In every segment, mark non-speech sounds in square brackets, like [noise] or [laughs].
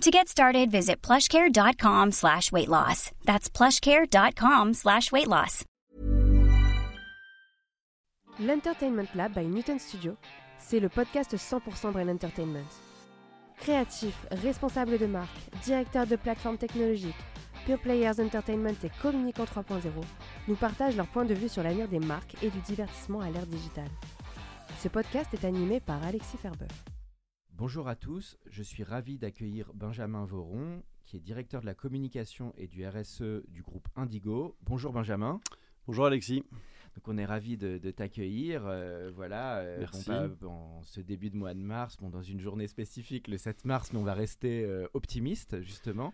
To get started, visit plushcare.com slash weight loss. That's plushcare.com slash weight loss. L'Entertainment Lab by Newton Studio, c'est le podcast 100% Brain Entertainment. Créatifs, responsables de marque, directeurs de plateformes technologiques, Pure Players Entertainment et Communicant 3.0 nous partagent leur point de vue sur l'avenir des marques et du divertissement à l'ère digitale. Ce podcast est animé par Alexis Ferber. Bonjour à tous, je suis ravi d'accueillir Benjamin Voron, qui est directeur de la communication et du RSE du groupe Indigo. Bonjour Benjamin. Bonjour Alexis. Donc on est ravi de, de t'accueillir. euh, voilà. euh, Merci. bon, bah, en ce début de mois de mars, bon, dans une journée spécifique, le 7 mars, mais on va rester euh, optimiste justement.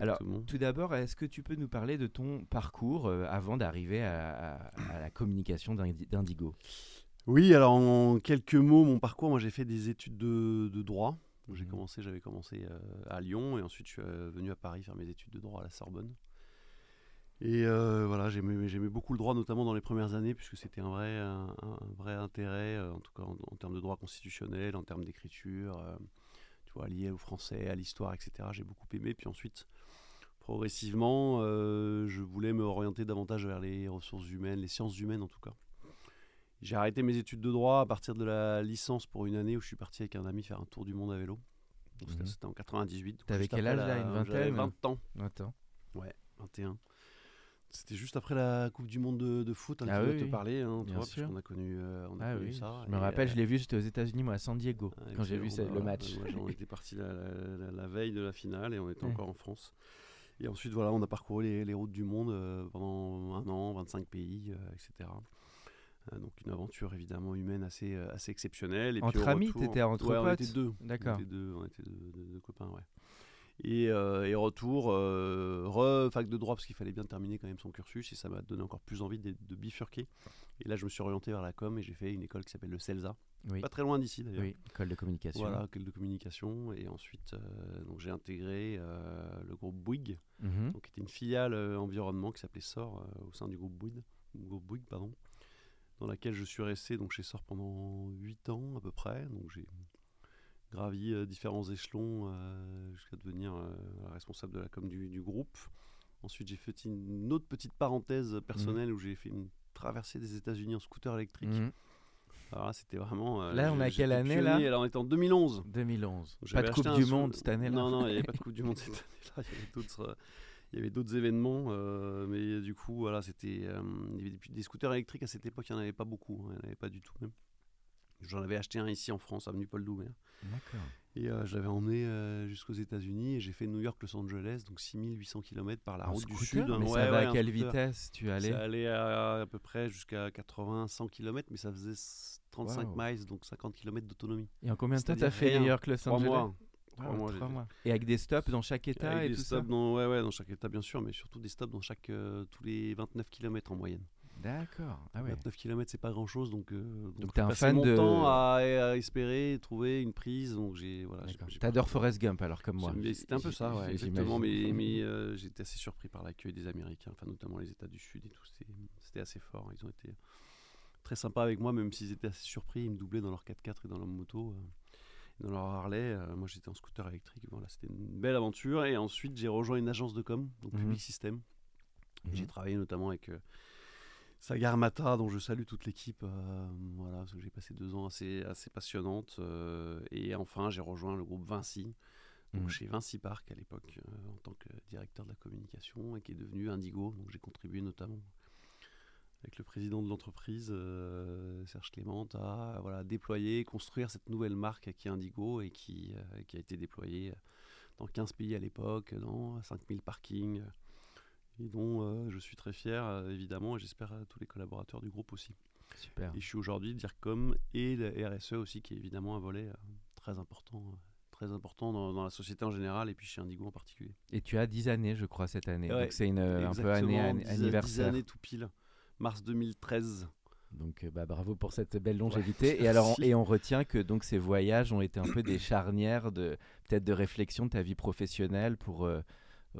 Alors, tout d'abord, est-ce que tu peux nous parler de ton parcours avant d'arriver à, à- à la communication d'Indi- d'Indigo? Oui, alors en quelques mots, mon parcours, moi j'ai fait des études de, de droit. J'ai Mhm. commencé, j'avais commencé euh, à Lyon et ensuite je suis euh, venu à Paris faire mes études de droit à la Sorbonne. Et euh, voilà, j'aimais beaucoup le droit, notamment dans les premières années, puisque c'était un vrai, un, un vrai intérêt, en tout cas en, en termes de droit constitutionnel, en termes d'écriture, euh, tu vois, lié au français, à l'histoire, etc. J'ai beaucoup aimé. Puis ensuite, progressivement, euh, je voulais me orienter davantage vers les ressources humaines, les sciences humaines en tout cas. J'ai arrêté mes études de droit à partir de la licence pour une année où je suis parti avec un ami faire un tour du monde à vélo. C'était- Mhm. C'était en 98. donc T'avais quel âge, là, une vingtaine 20 ans. Attends. 21. C'était juste après la Coupe du Monde de, de foot, hein, Ah oui, te oui. parler, hein, toi, sûr. puisqu'on a connu, euh, on a Ah connu oui, ça. je me rappelle, euh, je l'ai vu, j'étais aux États-Unis, moi, à San Diego, ah, quand j'ai vu ce- le Bah, match. Moi, j'en étais parti la, la- la- la veille de la finale et on était Ouais. encore en France. Et ensuite, voilà, on a parcouru les, les routes du monde euh, pendant un an, 25 pays, euh, etc. Euh, donc une aventure évidemment humaine assez, euh, assez exceptionnelle. Et Entre puis, amis, retour- t'étais entre ouais, on potes était deux. D'accord. On était deux, on était deux, deux- deux copains, ouais. Et, euh, et retour, euh, re fac de droit, parce qu'il fallait bien terminer quand même son cursus, et ça m'a donné encore plus envie de, de bifurquer. Et là, je me suis orienté vers la com, et j'ai fait une école qui s'appelle le CELSA, Oui, pas très loin d'ici d'ailleurs. oui, école de communication. Voilà, école de communication. Et ensuite, euh, donc j'ai intégré le groupe Bouygues, Mhm. donc qui était une filiale environnement qui s'appelait SOR au sein du groupe Bouygues, groupe Bouygues pardon, dans laquelle je suis resté donc chez SOR pendant 8 ans à peu près. Donc j'ai gravi euh, différents échelons euh, jusqu'à devenir euh, responsable de la com du, du groupe. Ensuite, j'ai fait une autre petite parenthèse personnelle où j'ai fait une traversée des États-Unis en scooter électrique. Mhm. Alors là, c'était vraiment. euh, Là, on est à j'étais quelle année, là? Alors, on était en 2011. 2011. Pas de Coupe du Monde cette année-là. Non, non, il n'y avait pas de Coupe du Monde [laughs] cette année-là. Il y avait d'autres, il y avait d'autres événements. euh, mais du coup, voilà, c'était. euh, il y avait des, des scooters électriques à cette époque, il n'y en avait pas beaucoup. hein, il n'y en avait pas du tout même. J'en avais acheté un ici en France, avenue Paul Doumer. D'accord. Et euh, je l'avais emmené euh, jusqu'aux États-Unis et j'ai fait New York-Los Angeles, donc 6800 km par la route du Sud. mais Ouais, ça ouais, à quelle vitesse tu allais? Ça allait à, à peu près jusqu'à 80-100 km, mais ça faisait 35 Wow. miles, donc 50 km d'autonomie. Et en combien de temps C'est-à-dire t'as fait. New York, Los Trois Angeles? mois. Wow, Trois mois, trois j'ai- mois. Et avec des stops dans chaque état Avec et des tout stops ça dans, ouais, ouais, dans chaque état, bien sûr, mais surtout des stops dans chaque, euh, tous les 29 km en moyenne. D'accord. Ah ouais. 29 km, c'est pas grand chose, donc, euh, donc, t'es j'ai un passé fan mon de- temps à, à espérer trouver une prise. Donc j'ai, voilà, T'adores Forrest Gump alors comme moi. C'était un peu ça, ouais, exactement. Mais, mais euh, j'étais assez surpris par l'accueil des Américains, enfin notamment les États du Sud et tout. C'était, c'était assez fort. Ils ont été très sympas avec moi, même s'ils étaient assez surpris. Ils me doublaient dans leur 4x4 et dans leur moto. euh, dans leur Harley, Euh, moi j'étais en scooter électrique. Voilà, c'était une belle aventure. Et ensuite, j'ai rejoint une agence de com, donc Mhm. Public System. Mhm. J'ai travaillé notamment avec euh, Sagar Mata, dont je salue toute l'équipe. euh, voilà, parce que j'ai passé deux ans assez, assez passionnantes. euh, et enfin, j'ai rejoint le groupe Vinci, donc Mhm. chez Vinci Park à l'époque, euh, en tant que directeur de la communication, et qui est devenu Indigo. Donc j'ai contribué notamment avec le président de l'entreprise, euh, Serge Clément, à voilà, déployer, construire cette nouvelle marque qui est Indigo et qui, euh, qui a été déployée dans 15 pays à l'époque, dans 5000 parkings, et dont euh, je suis très fier, euh, évidemment, et j'espère à tous les collaborateurs du groupe aussi. Super. Et je suis aujourd'hui DIRCOM et le RSE aussi, qui est évidemment un volet euh, très important, euh, très important dans, dans la société en général, et puis chez Indigo en particulier. Et tu as 10 années, je crois, cette année. Ouais, Donc c'est un peu année, 10 anniversaire. années tout pile. Mars 2013. Donc bah, bravo pour cette belle longévité. et alors on, [laughs] et on retient que donc ces voyages ont été un peu des charnières de peut-être de réflexion de ta vie professionnelle pour euh,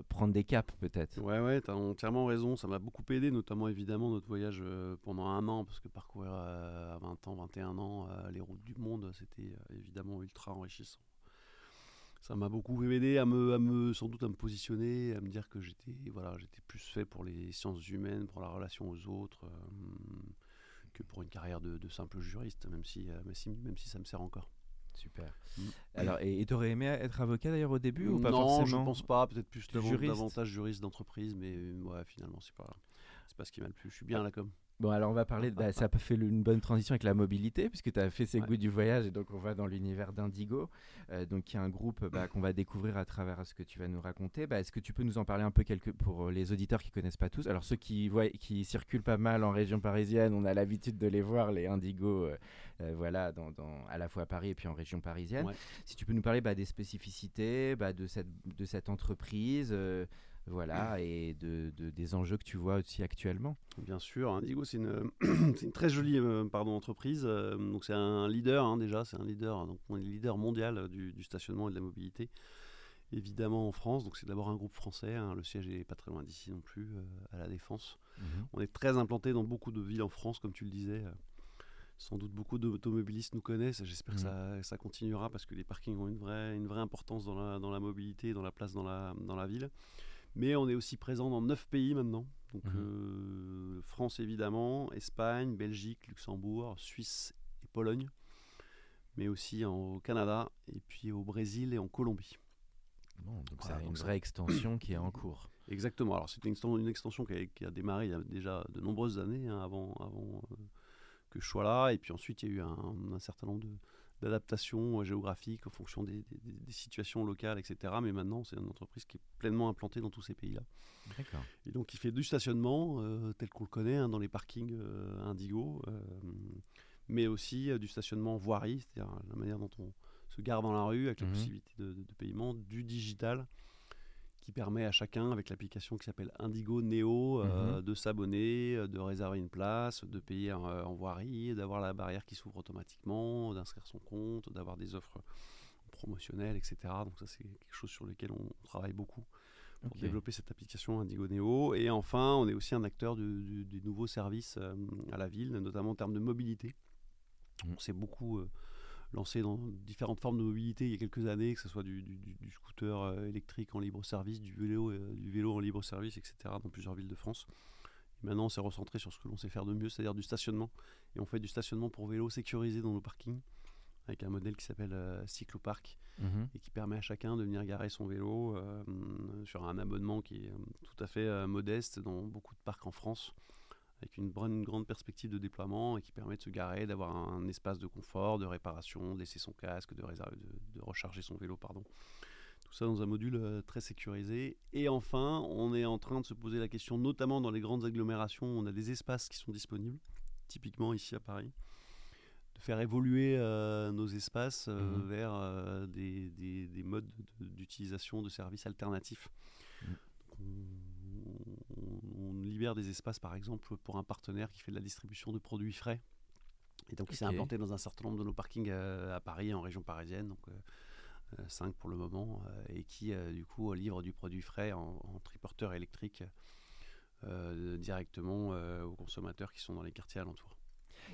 prendre des caps peut-être. Ouais, ouais, tu as entièrement raison. Ça m'a beaucoup aidé, notamment évidemment notre voyage euh, pendant un an, parce que parcourir à 20 ans, 21 ans, euh, les routes du monde, c'était évidemment ultra enrichissant. Ça m'a beaucoup aidé à me, à me, sans doute à me positionner, à me dire que j'étais voilà, j'étais plus fait pour les sciences humaines, pour la relation aux autres, que pour une carrière de, simple juriste, même si, même si, même si ça me sert encore. Super. Mm. Alors, et tu aurais aimé être avocat d'ailleurs au début ou pas Non, je pense pas. Peut-être plus juriste. davantage juriste d'entreprise, mais ouais, finalement, c'est pas, pas ce qui m'a le plus. Je suis bien à la com. Bon, alors on va parler, bah, ça a fait une bonne transition avec la mobilité, puisque tu as fait ces goûts du voyage, et donc on va dans l'univers d'Indigo, euh, donc qui est un groupe bah, qu'on va découvrir à travers ce que tu vas nous raconter. Bah, Est-ce que tu peux nous en parler un peu quelques, pour les auditeurs qui connaissent pas tous? Alors ceux qui, voient, qui circulent pas mal en région parisienne, on a l'habitude de les voir, les Indigo, euh, euh, voilà, dans, dans, à la fois à Paris et puis en région parisienne. Si tu peux nous parler bah, des spécificités de, cette, de cette entreprise voilà, et de, des enjeux que tu vois aussi actuellement. Bien sûr, Indigo, c'est une, [clears throat] une, très jolie euh, pardon, entreprise. Euh, donc c'est un leader hein, déjà, c'est un leader, donc on est leader mondial du, stationnement et de la mobilité. Évidemment en France, donc c'est d'abord un groupe français. Hein, le siège est pas très loin d'ici non plus, euh, à la défense. Mhm. On est très implanté dans beaucoup de villes en France, comme tu le disais. Sans doute beaucoup d'automobilistes nous connaissent. J'espère que mhm. ça, ça, continuera parce que les parkings ont une vraie, une vraie importance dans la, dans la mobilité, dans la place dans la, dans la ville. Mais on est aussi présent dans neuf pays maintenant. Donc mhm. euh, France évidemment, Espagne, Belgique, Luxembourg, Suisse et Pologne. Mais aussi au Canada et puis au Brésil et en Colombie. Bon, donc c'est une vraie extension qui est en cours. Exactement. Alors c'est une, une, extension qui a, démarré il y a déjà de nombreuses années hein, avant, avant euh, que je sois là. Et puis ensuite il y a eu un, un certain nombre de, d'adaptation euh, géographique en fonction des, situations locales, etc. Mais maintenant, c'est une entreprise qui est pleinement implantée dans tous ces pays-là. Et donc, il fait du stationnement euh, tel qu'on le connaît hein, dans les parkings euh, Indigo, mais aussi du stationnement voirie, c'est-à-dire la manière dont on se gare dans la rue avec la mhm. possibilité de, de, paiement, du digital qui permet à chacun, avec l'application qui s'appelle Indigo Neo, euh, mhm. de s'abonner, euh, de réserver une place, de payer en, euh, voirie, d'avoir la barrière qui s'ouvre automatiquement, d'inscrire son compte, d'avoir des offres promotionnelles, etc. Donc ça, c'est quelque chose sur lequel on travaille beaucoup pour développer cette application Indigo Neo. Et enfin, on est aussi un acteur du, nouveau service à la ville, notamment en termes de mobilité. On s'est beaucoup lancé dans différentes formes de mobilité il y a quelques années, que ce soit du, scooter euh, électrique en libre service, du vélo, euh, du vélo en libre service, etc. dans plusieurs villes de France. maintenant, on s'est recentré sur ce que l'on sait faire de mieux, c'est-à-dire du stationnement. Et on fait du stationnement pour vélo sécurisé dans nos parkings, avec un modèle qui s'appelle euh, Cyclopark, mhm. et qui permet à chacun de venir garer son vélo sur un abonnement qui est tout à fait modeste dans beaucoup de parcs en France avec une, grande perspective de déploiement et qui permet de se garer, d'avoir un, espace de confort, de réparation, de laisser son casque, de, de, recharger son vélo, pardon. Tout ça dans un module euh, très sécurisé. Et enfin, on est en train de se poser la question, notamment dans les grandes agglomérations, on a des espaces qui sont disponibles, typiquement ici à Paris, de faire évoluer euh, nos espaces euh, mmh. vers des, des, modes d'utilisation de services alternatifs. Mmh on, libère des espaces, par exemple, pour un partenaire qui fait de la distribution de produits frais. Et donc, il s'est implanté dans un certain nombre de nos parkings euh, à Paris, en région parisienne, donc 5 euh, euh, pour le moment, et qui, du coup, livre du produit frais en, en triporteur électrique directement aux consommateurs qui sont dans les quartiers alentours.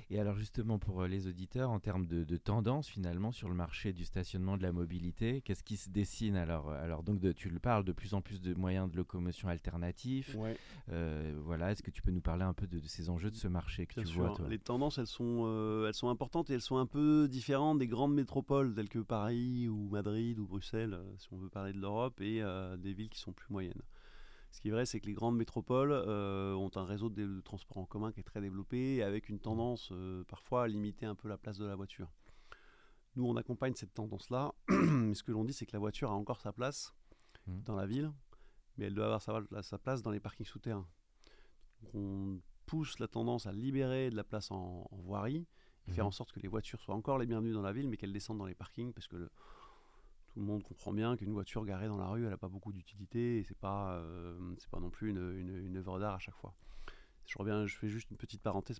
Et alors justement pour euh, les auditeurs, en termes de, tendance finalement sur le marché du stationnement de la mobilité, qu'est-ce qui se dessine alors euh, Alors donc tu le parles de plus en plus de moyens de locomotion alternatifs. Euh, voilà, est-ce que tu peux nous parler un peu de, ces enjeux de ce marché que tu vois Les tendances, elles sont, elles sont importantes et elles sont un peu différentes des grandes métropoles telles que Paris ou Madrid ou Bruxelles, si on veut parler de l'Europe, et des villes qui sont plus moyennes. Ce qui est vrai, c'est que les grandes métropoles euh, ont un réseau de, transport en commun qui est très développé, avec une tendance euh, parfois à limiter un peu la place de la voiture. Nous, on accompagne cette tendance-là, [clears throat] mais ce que l'on dit, c'est que la voiture a encore sa place mmh. dans la ville, mais elle doit avoir sa, place dans les parkings souterrains. on pousse la tendance à libérer de la place en, voirie, et faire mmh. en sorte que les voitures soient encore les bienvenues dans la ville, mais qu'elles descendent dans les parkings, parce que le, tout le monde comprend bien qu'une voiture garée dans la rue, elle n'a pas beaucoup d'utilité et c'est pas, euh, c'est pas non plus une, une, œuvre d'art à chaque fois. Je reviens, je fais juste une petite parenthèse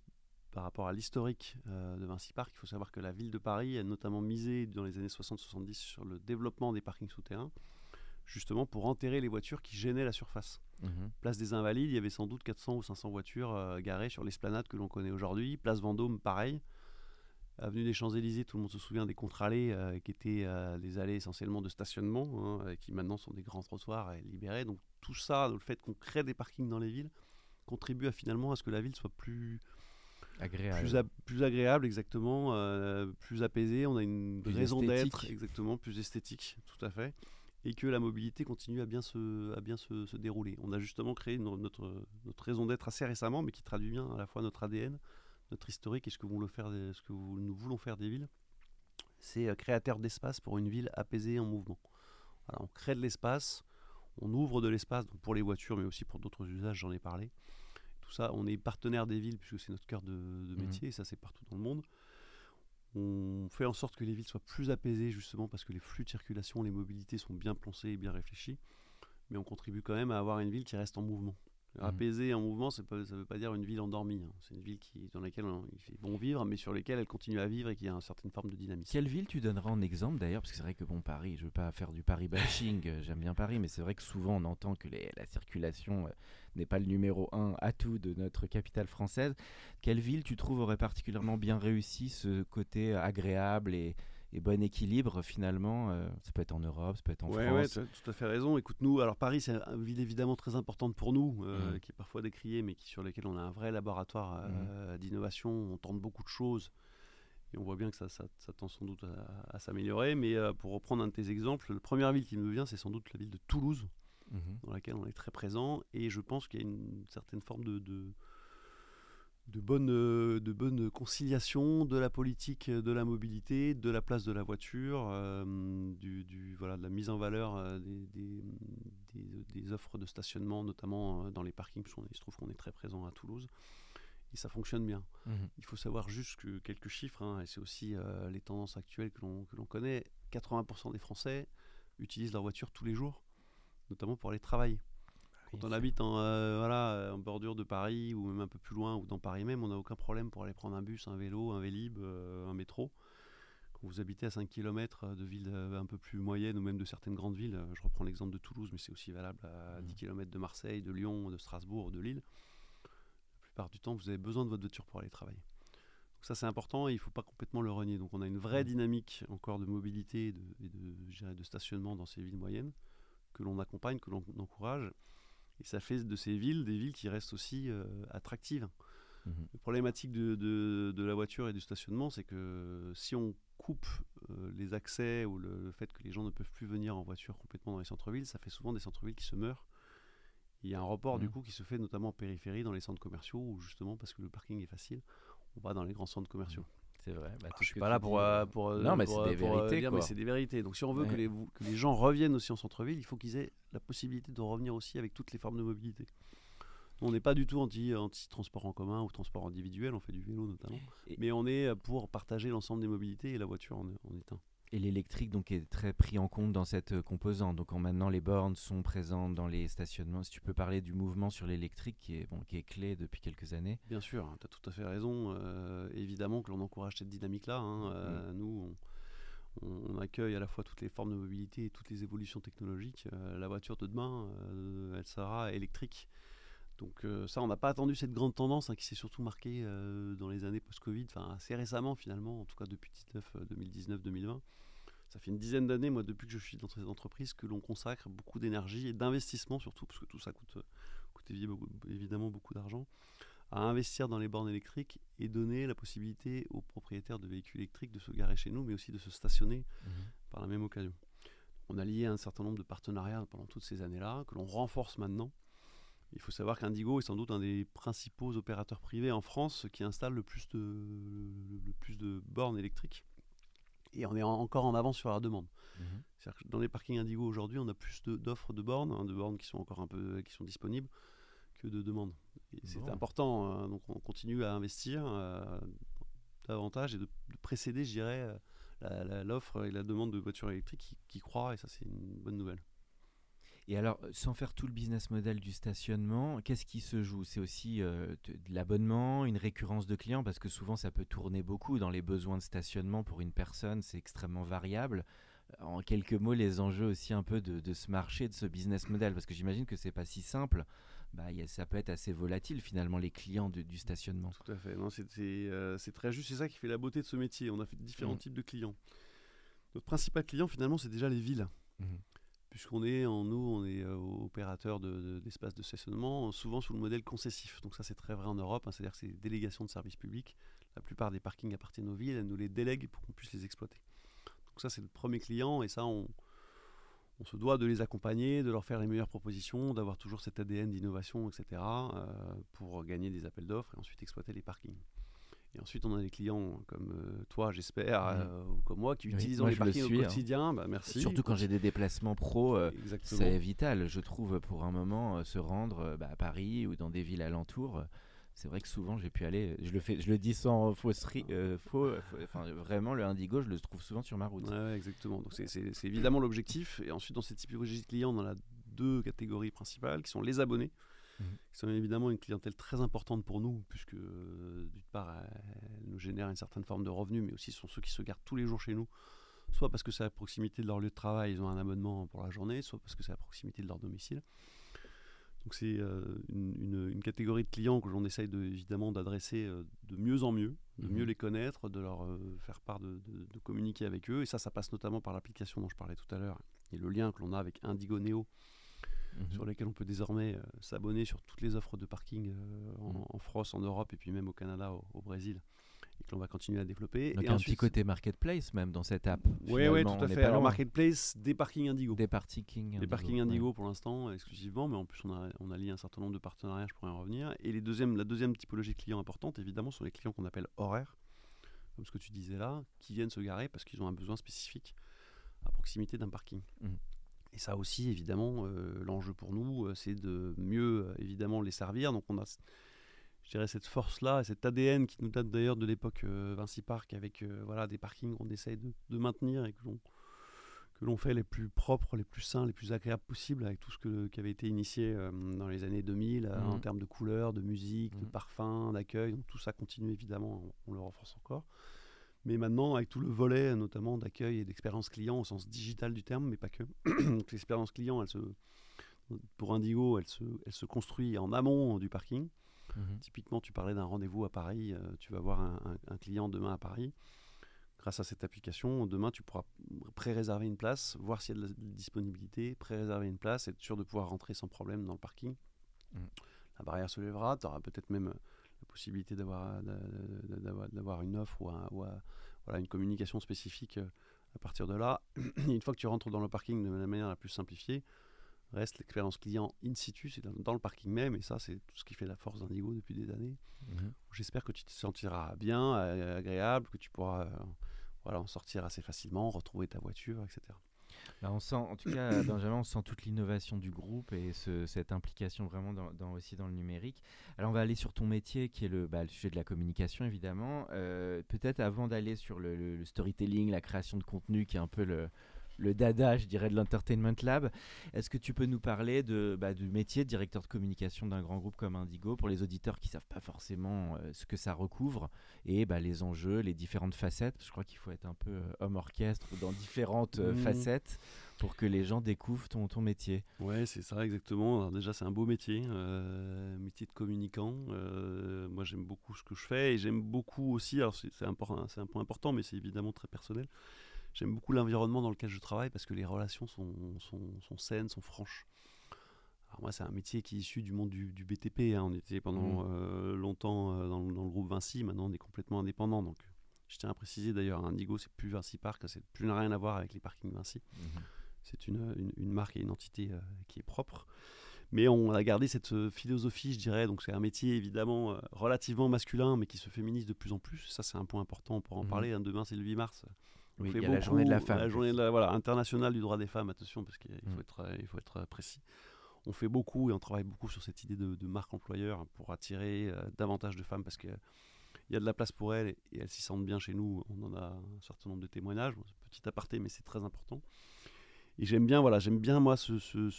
par rapport à l'historique de Vinci Park. Il faut savoir que la ville de Paris a notamment misé dans les années 60-70 sur le développement des parkings souterrains, justement pour enterrer les voitures qui gênaient la surface. Mhm. Place des Invalides, il y avait sans doute 400 ou 500 voitures garées sur l'esplanade que l'on connaît aujourd'hui. Place Vendôme, pareil. Avenue des Champs-Élysées, tout le monde se souvient des contre-allées euh, qui étaient euh, des allées essentiellement de stationnement, hein, qui maintenant sont des grands trottoirs libérés. Donc tout ça, le fait qu'on crée des parkings dans les villes, contribue à, finalement à ce que la ville soit plus agréable, plus, agréable exactement, euh, plus apaisée. On a une raison d'être, exactement, plus esthétique, tout à fait, et que la mobilité continue à bien se, à bien se, dérouler. On a justement créé notre, notre raison d'être assez récemment, mais qui traduit bien à la fois notre ADN notre historique et ce que, faire ce que nous voulons faire des villes, c'est euh, créateur d'espace pour une ville apaisée en mouvement. on crée de l'espace, on ouvre de l'espace pour les voitures, mais aussi pour d'autres usages, j'en ai parlé. Tout ça, on est partenaire des villes puisque c'est notre cœur de, mmh métier, et ça c'est partout dans le monde. On fait en sorte que les villes soient plus apaisées justement parce que les flux de circulation, les mobilités sont bien pensés et bien réfléchis, mais on contribue quand même à avoir une ville qui reste en mouvement. Mmh. Apaisée en mouvement, ça ne veut pas dire une ville endormie. Hein. C'est une ville qui, dans laquelle il fait bon vivre, mais sur laquelle elle continue à vivre et qui a une certaine forme de dynamisme. Quelle ville tu donneras en exemple d'ailleurs? Parce que c'est vrai que bon, Paris, je ne veux pas faire du Paris bashing, euh, j'aime bien Paris, mais c'est vrai que souvent on entend que la circulation euh, n'est pas le numéro un atout de notre capitale française. Quelle ville tu trouves aurait particulièrement bien réussi ce côté agréable et et bon équilibre finalement. Euh, ça peut être en Europe, ça peut être en France. Oui, tu as tout à fait raison. Écoute, nous, alors Paris, c'est une ville évidemment très importante pour nous, euh, mmh. qui est parfois décriée, mais qui, sur laquelle on a un vrai laboratoire euh, mmh. d'innovation. On tente beaucoup de choses. Et on voit bien que ça, ça, tend sans doute à, s'améliorer. Mais pour reprendre un de tes exemples, la première ville qui me vient, c'est sans doute la ville de Toulouse, mmh. dans laquelle on est très présent. Et je pense qu'il y a une certaine forme de de bonne, euh, de bonne conciliation de la politique de la mobilité, de la place de la voiture, euh, du, du, voilà, de la mise en valeur euh, des, des, des, offres de stationnement, notamment dans les parkings, parce qu'il se trouve qu'on est très présent à Toulouse. Et ça fonctionne bien. Mmh. Il faut savoir juste que quelques chiffres, hein, et c'est aussi les tendances actuelles que l'on connaît, 80% des Français utilisent leur voiture tous les jours, notamment pour aller travailler. Quand on habite en, euh, voilà, euh, en bordure de Paris ou même un peu plus loin ou dans Paris même, on n'a aucun problème pour aller prendre un bus, un vélo, un vélib, euh, un métro. Quand vous habitez à 5 km de villes un peu plus moyennes ou même de certaines grandes villes, je reprends l'exemple de Toulouse, mais c'est aussi valable à 10 mmh. km de Marseille, de Lyon, de Strasbourg, de Lille. La plupart du temps, vous avez besoin de votre voiture pour aller travailler. Donc ça c'est important et il ne faut pas complètement le renier. Donc on a une vraie mmh. dynamique encore de mobilité et de, de stationnement dans ces villes moyennes que l'on accompagne, que l'on encourage. Et ça fait de ces villes des villes qui restent aussi euh, attractives. Mhm. La problématique de, de, la voiture et du stationnement, c'est que si on coupe euh, les accès ou le, fait que les gens ne peuvent plus venir en voiture complètement dans les centres-villes, ça fait souvent des centres-villes qui se meurent. Il y a un report du mhm. coup qui se fait notamment en périphérie, dans les centres commerciaux, où justement parce que le parking est facile, on va dans les grands centres commerciaux. C'est vrai. Bah, je suis pas là pour, euh, pour, non, mais c'est des vérités. Dire, mais c'est des vérités. Donc si on veut que, les, que les gens reviennent aussi en centre-ville, il faut qu'ils aient la possibilité de revenir aussi avec toutes les formes de mobilité. On n'est pas du tout anti, anti, transport en commun ou transport individuel, on fait du vélo notamment. mais on est pour partager l'ensemble des mobilités et la voiture en, en est un. Et l'électrique donc est très pris en compte dans cette euh, composante. Donc maintenant les bornes sont présentes dans les stationnements. Si tu peux parler du mouvement sur l'électrique qui est bon, qui est clé depuis quelques années. Bien sûr, tu as tout à fait raison. Euh, évidemment que l'on encourage cette dynamique-là. Hein. Euh, mm. Nous, on, accueille à la fois toutes les formes de mobilité et toutes les évolutions technologiques. la voiture de demain, elle sera électrique. Donc ça, on n'a pas attendu cette grande tendance hein, qui s'est surtout marquée dans les années post-Covid, enfin assez récemment finalement, en tout cas depuis 2019-2020 ça fait une dizaine d'années, moi, depuis que je suis dans cette entreprise, que l'on consacre beaucoup d'énergie et d'investissement surtout, parce que tout ça coûte, coûte évidemment beaucoup d'argent, à investir dans les bornes électriques et donner la possibilité aux propriétaires de véhicules électriques de se garer chez nous, mais aussi de se stationner mmh par la même occasion. On a lié un certain nombre de partenariats pendant toutes ces années-là, que l'on renforce maintenant. Il faut savoir qu'Indigo est sans doute un des principaux opérateurs privés en France qui installe le plus de, le plus de bornes électriques et on est encore en avance sur la demande. Mhm. Que dans les parkings Indigo aujourd'hui, on a plus d'offres de, bornes, hein, de bornes qui sont encore un peu qui sont disponibles, que de demandes. C'est important, hein, donc on continue à investir euh, davantage et de, précéder, je dirais, euh, l'offre et la demande de voitures électriques qui, qui croît, et ça c'est une bonne nouvelle. Et alors, sans faire tout le business model du stationnement, qu'est-ce qui se joue? C'est aussi de l'abonnement, une récurrence de clients, parce que souvent ça peut tourner beaucoup dans les besoins de stationnement pour une personne, c'est extrêmement variable en quelques mots les enjeux aussi un peu de, ce marché, de ce business model Parce que j'imagine que c'est pas si simple. Bah, ça peut être assez volatile finalement les clients du stationnement. Tout à fait. Euh, c'est très juste. C'est ça qui fait la beauté de ce métier. On a fait différents mmh. types de clients. Notre principal client finalement, c'est déjà les villes. Mmh. Puisqu'on est, en nous, on est euh, opérateur d'espaces de, stationnement, souvent sous le modèle concessif. Donc ça, c'est très vrai en Europe. Hein. C'est-à-dire que c'est des délégations de services publics. La plupart des parkings appartiennent aux villes. Elles nous les délèguent pour qu'on puisse les exploiter. Donc ça, c'est le premier client et ça, on, se doit de les accompagner, de leur faire les meilleures propositions, d'avoir toujours cet ADN d'innovation, etc., euh, pour gagner des appels d'offres et ensuite exploiter les parkings. Et ensuite, on a des clients comme euh, toi, j'espère, mmh. euh, ou comme moi, qui utilisent les parkings au hein. quotidien. Bah, merci. Surtout quand j'ai des déplacements pro, c'est vital, je trouve, pour un moment, se rendre bah, à Paris ou dans des villes alentours c'est vrai que souvent j'ai pu aller, je le fais, je le dis sans fausserie, euh, faux, enfin vraiment le indigo, je le trouve souvent sur ma route. Ouais, exactement. Donc c'est évidemment l'objectif. Et ensuite dans cette typologie de clients, on a deux catégories principales qui sont les abonnés, mmh. qui sont évidemment une clientèle très importante pour nous, puisque euh, d'une part elle nous génère une certaine forme de revenus, mais aussi ce sont ceux qui se gardent tous les jours chez nous, soit parce que c'est à proximité de leur lieu de travail, ils ont un abonnement pour la journée, soit parce que c'est à proximité de leur domicile. Donc c'est euh, une, catégorie de clients que l'on essaye de, évidemment d'adresser euh, de mieux en mieux, de mieux mhm. les connaître, de leur euh, faire part de, communiquer avec eux. Et ça, ça passe notamment par l'application dont je parlais tout à l'heure et le lien que l'on a avec Indigo Neo, mhm. sur lequel on peut désormais s'abonner sur toutes les offres de parking mhm. en, France, en Europe et puis même au Canada, au Brésil et que l'on va continuer à développer. Donc et un petit côté marketplace même dans cette app. Oui, oui, tout à fait. Alors marketplace, des parkings Indigo. Des parkings Indigo. Des parkings Indigo pour l'instant exclusivement, mais en plus on a, on a lié un certain nombre de partenariats, je pourrais en revenir. Et les deuxièmes, la deuxième typologie de clients importante, évidemment, sont les clients qu'on appelle horaires, comme ce que tu disais là, qui viennent se garer parce qu'ils ont un besoin spécifique à proximité d'un parking. Mmh. Et ça aussi, évidemment, euh, l'enjeu pour nous, euh, c'est de mieux, euh, évidemment, les servir. Donc on a je dirais, cette force-là, cet ADN qui nous date d'ailleurs de l'époque Vinci Park, avec voilà, des parkings qu'on essaye de, maintenir et que l'on que l'on fait les plus propres, les plus sains, les plus agréables possibles, avec tout ce que, qui avait été initié euh, dans les années 2000 en mmh. termes de couleurs, de musique, de mmh. parfum, d'accueil. Donc tout ça continue évidemment, on, le renforce encore. Mais maintenant, avec tout le volet notamment d'accueil et d'expérience client au sens digital du terme, mais pas que. [clears throat] l'expérience client, elle se, pour Indigo, elle se, elle se construit en amont du parking. Mhm. Typiquement, tu parlais d'un rendez-vous à Paris, euh, tu vas voir un, client demain à Paris. Grâce à cette application, demain, tu pourras pré-réserver une place, voir s'il y a de la disponibilité, pré-réserver une place, être sûr de pouvoir rentrer sans problème dans le parking. Mhm. La barrière se lèvera, tu auras peut-être même la possibilité d'avoir, d'avoir, une offre ou, voilà, une communication spécifique euh, à partir de là. [clears throat] une fois que tu rentres dans le parking de la manière la plus simplifiée, reste l'expérience client in situ, c'est dans, le parking même, et ça, c'est tout ce qui fait la force d'Indigo depuis des années. Mhm. J'espère que tu te sentiras bien, euh, agréable, que tu pourras euh, voilà, en sortir assez facilement, retrouver ta voiture, etc. Là, on sent, en tout cas, [coughs] Benjamin, on sent toute l'innovation du groupe et cette implication vraiment dans, aussi dans le numérique. Alors, on va aller sur ton métier qui est le, bah, le sujet de la communication, évidemment. Euh, peut-être avant d'aller sur le, storytelling, la création de contenu, qui est un peu le, le dada, je dirais, de l'Entertainment Lab. Est-ce que tu peux nous parler de, bah, du métier de directeur de communication d'un grand groupe comme Indigo pour les auditeurs qui ne savent pas forcément euh, ce que ça recouvre et bah, les enjeux, les différentes facettes? Je crois qu'il faut être un peu euh, homme orchestre dans différentes euh, mmh. facettes pour que les gens découvrent ton, ton métier. Ouais, c'est ça exactement. Alors déjà, c'est un beau métier, métier de communicant. moi, j'aime beaucoup ce que je fais et j'aime beaucoup aussi. Alors, c'est un, un point important, mais c'est évidemment très personnel. J'aime beaucoup l'environnement dans lequel je travaille parce que les relations sont, sont, saines, sont franches. Alors moi, c'est un métier qui est issu du monde du, BTP. Hein. On était pendant mmh. euh, longtemps euh, dans, le groupe Vinci. Maintenant, on est complètement indépendant. Donc, je tiens à préciser d'ailleurs, Indigo, c'est plus Vinci Park. C'est plus rien à voir avec les parkings Vinci. Mmh. C'est une, une, marque et une entité euh, qui est propre. Mais on a gardé cette philosophie, je dirais. Donc, c'est un métier évidemment relativement masculin, mais qui se féminise de plus en plus. Ça, c'est un point important. pour en mmh. parler. Hein. Demain, c'est le 8 mars. Oui, il y a la journée de la femme. La journée de la, voilà, internationale du droit des femmes, attention, parce qu'il faut, mm. être, il faut être précis. On fait beaucoup et on travaille beaucoup sur cette idée de, marque employeur pour attirer euh, davantage de femmes parce qu'il y a de la place pour elles et, elles s'y sentent bien chez nous. On en a un certain nombre de témoignages, petit aparté, mais c'est très important. Et j'aime bien, voilà, j'aime bien moi ce, ce,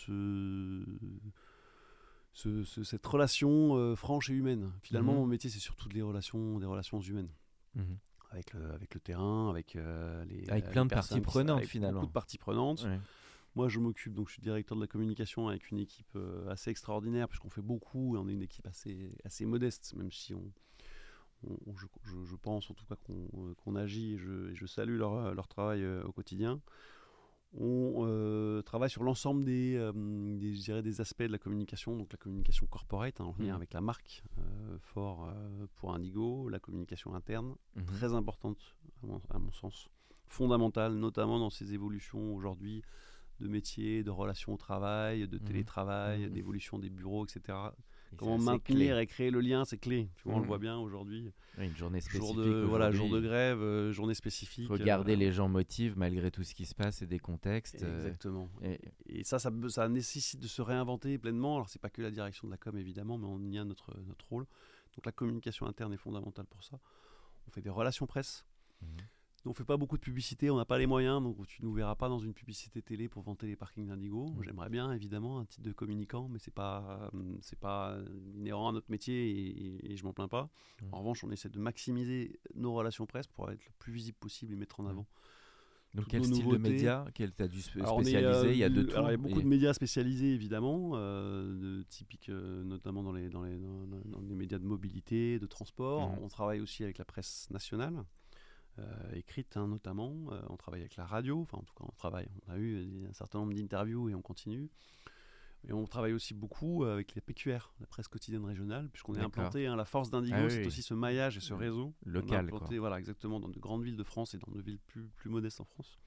ce, cette relation euh, franche et humaine. Finalement, Mhm. mon métier, c'est surtout des relations, des relations humaines. Mhm. Avec le, avec le terrain, avec euh, les. Avec euh, plein les de parties prenantes, avec finalement. Beaucoup de parties prenantes. Moi, je m'occupe, donc je suis directeur de la communication avec une équipe euh, assez extraordinaire, puisqu'on fait beaucoup et on est une équipe assez, assez modeste, même si on, on- on- je, pense en tout cas qu'on agit et je, et je salue leur, leur travail au quotidien. On euh, travaille sur l'ensemble des, euh, des, je dirais des aspects de la communication, donc la communication corporate, hein, en lien Mhm. avec la marque, euh, fort pour Indigo, la communication interne, Mhm. très importante à mon, à mon sens, fondamentale, notamment dans ces évolutions aujourd'hui de métiers, de relations au travail, de Mhm. télétravail, d'évolution des bureaux, etc. Comment maintenir clé. et créer le lien, c'est clé. Tu vois, On le Mhm. voit bien aujourd'hui. Oui, une journée spécifique. Jour de, voilà, jour de grève, euh, journée spécifique. Il faut garder euh, les gens motivés malgré tout ce qui se passe et des contextes. euh, Exactement. et- Et ça, ça nécessite de se réinventer pleinement. Alors, c'est pas que la direction de la com, évidemment, mais on y a notre, notre rôle. Donc, la communication interne est fondamentale pour ça. On fait des relations presse. Mhm. On fait pas beaucoup de publicité, on n'a pas les moyens, donc tu nous verras pas dans une publicité télé pour vanter les parkings d'Indigo. Mhm. J'aimerais bien, évidemment, un titre de communicant, mais c'est pas, euh, c'est pas inhérent à notre métier et, et- je m'en plains pas. Mhm. En revanche, on essaie de maximiser nos relations presse pour être le plus visible possible et mettre en Mhm. avant. Donc toutes quel style de nouveautés. média Quel t'as dû spécialiser euh, Il y a de du- tout. alors, il y a beaucoup et- de médias spécialisés, évidemment, euh, de, typiques, euh, notamment dans les, dans, les, dans, les médias de mobilité, de transport. On travaille aussi avec la presse nationale, euh, écrite hein, notamment. Euh, on travaille avec la radio, enfin en tout cas on travaille. On a eu un certain nombre d'interviews et on continue. Et on travaille aussi beaucoup avec les PQR, la presse quotidienne régionale, puisqu'on est implanté. hein, la force d'Indigo, Ah oui, c'est oui. aussi ce maillage et ce réseau. On est Local, quoi. implanté, Voilà, exactement, dans de grandes villes de France et dans de villes plus, plus modestes en France.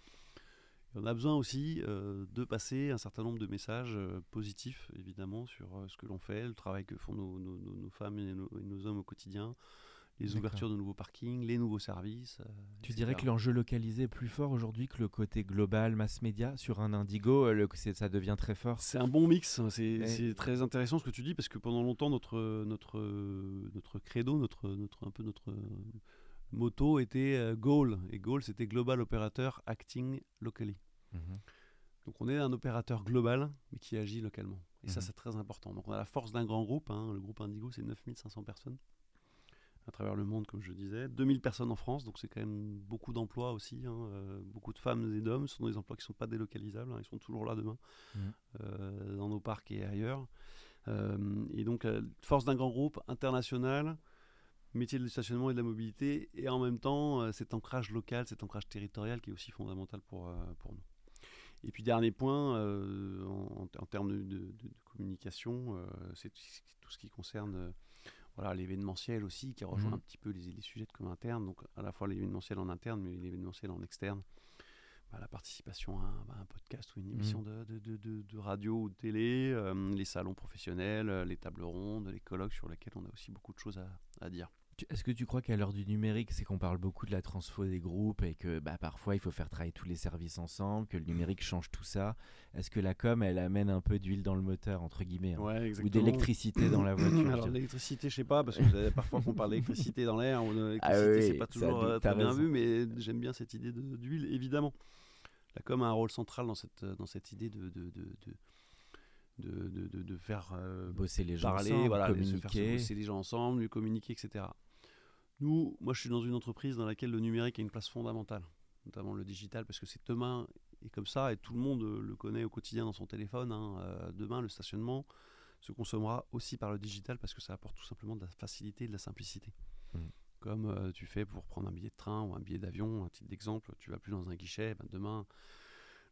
Et on a besoin aussi euh, de passer un certain nombre de messages euh, positifs, évidemment, sur euh, ce que l'on fait, le travail que font nos, nos- nos- nos femmes et nos, et nos hommes au quotidien, les ouvertures de nouveaux parkings, les nouveaux services. euh, Tu etc. dirais que l'enjeu localisé est plus fort aujourd'hui que le côté global, mass média Sur un Indigo, euh, le- ça devient très fort? C'est un bon mix, hein, c'est très intéressant ce que tu dis parce que pendant longtemps notre notre notre credo, notre notre un peu notre moto était euh, goal et goal c'était global operator acting locally. Mhm. Donc on est un opérateur global mais qui agit localement et ça Mhm. c'est très important. Donc on a la force d'un grand groupe, hein, le groupe Indigo c'est 9500 personnes à travers le monde comme je disais, 2000 personnes en France donc c'est quand même beaucoup d'emplois aussi, hein, euh, beaucoup de femmes et d'hommes, ce sont des emplois qui ne sont pas délocalisables, hein, ils sont toujours là demain Mhm. euh, dans nos parcs et ailleurs. Euh, et donc, force d'un grand groupe international, métier du stationnement et de la mobilité, et en même temps, cet ancrage local, cet ancrage territorial qui est aussi fondamental pour, pour nous. Et puis, dernier point, en, en termes de, de- de- de communication, c'est tout ce qui- concerne voilà, l'événementiel aussi, qui rejoint Mhm. un petit peu les, les sujets de com interne, donc à la fois l'événementiel en interne, mais l'événementiel en externe. Bah, la participation à un, bah, un podcast ou une émission de, de- de- de- de radio ou de télé, euh, les salons professionnels, euh, les tables rondes, les colloques sur lesquels on a aussi beaucoup de choses à, à dire. Tu- Est-ce que tu crois qu'à l'heure du numérique, c'est qu'on parle beaucoup de la transfo des groupes et que bah, parfois il faut faire travailler tous les services ensemble, que le numérique change tout ça? Est-ce que la com, elle amène un peu d'huile dans le moteur, entre guillemets, hein, Ouais, ou d'électricité dans la [clears throat] voiture Alors l'électricité, je sais pas, parce que parfois qu'on parle d'électricité dans l'air, ou d'électricité, Ah oui, c'est pas toujours a euh, très bien raison. vu, mais j'aime bien cette idée de- d'huile, évidemment. La com a un rôle central dans cette, dans cette idée de, de, de, de, de, de- faire euh, Bosser les gens parler, ensemble, voilà, de se faire se communiquer. bosser les gens ensemble, mieux communiquer, etc. Nous, moi, je suis dans une entreprise dans laquelle le numérique a une place fondamentale, notamment le digital, parce que c'est demain et comme ça, et tout le monde le connaît au quotidien dans son téléphone. hein, euh, demain, le stationnement se consommera aussi par le digital parce que ça apporte tout simplement de la facilité et de la simplicité. Mhm. Comme euh, tu fais pour prendre un billet de train ou un billet d'avion, un titre d'exemple, tu vas plus dans un guichet, ben, demain,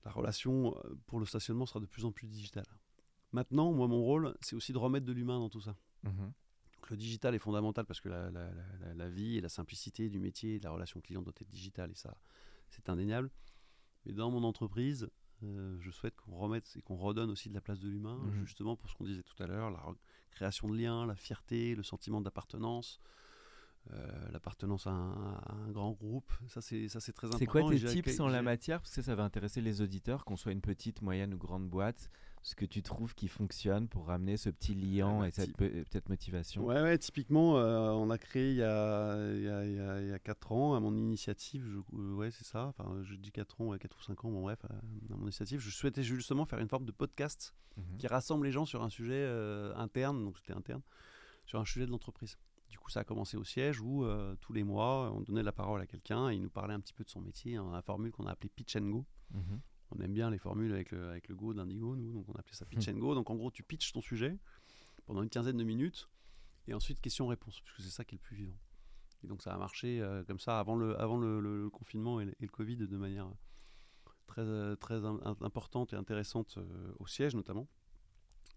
la relation euh, pour le stationnement sera de plus en plus digitale. Maintenant, moi, mon rôle, c'est aussi de remettre de l'humain dans tout ça. Mhm. Donc, le digital est fondamental parce que la, la- la- la- la vie et la simplicité du métier et de la relation client doit être digitale et ça, c'est indéniable. Mais dans mon entreprise, euh, je souhaite qu'on remette et qu'on redonne aussi de la place de l'humain, Mhm. justement pour ce qu'on disait tout à l'heure, la création de liens, la fierté, le sentiment d'appartenance. euh, l'appartenance à un, à un grand groupe, ça c'est ça c'est très important. C'est quoi tes tips en la matière? Parce que ça va intéresser les auditeurs, qu'on soit une petite, moyenne ou grande boîte. Ce que tu trouves qui fonctionne pour ramener ce petit liant et cette peut-être motivation? Ouais, ouais typiquement, euh, on a créé il y a, il, y a, il, y a, 4 ans, à mon initiative, je, euh, ouais, c'est ça, enfin, je dis 4 ans, ouais, 4 ou 5 ans, bon, bref, à, mon initiative, je souhaitais justement faire une forme de podcast mhm. qui rassemble les gens sur un sujet euh, interne, donc c'était interne, sur un sujet de l'entreprise. Du coup, ça a commencé au siège où tous les mois, on donnait la parole à quelqu'un et il nous parlait un petit peu de son métier, hein, la formule qu'on a appelée Pitch and Go. Mhm on aime bien les formules avec le, avec le Go d'Indigo, nous, donc on appelait ça pitch hmm. and go. Donc en gros, tu pitches ton sujet pendant une quinzaine de minutes et ensuite question-réponse, puisque c'est ça qui est le plus vivant. Et donc ça a marché euh, comme ça avant le, avant le, confinement et le, Covid de manière très, euh, très importante et intéressante euh, au siège notamment.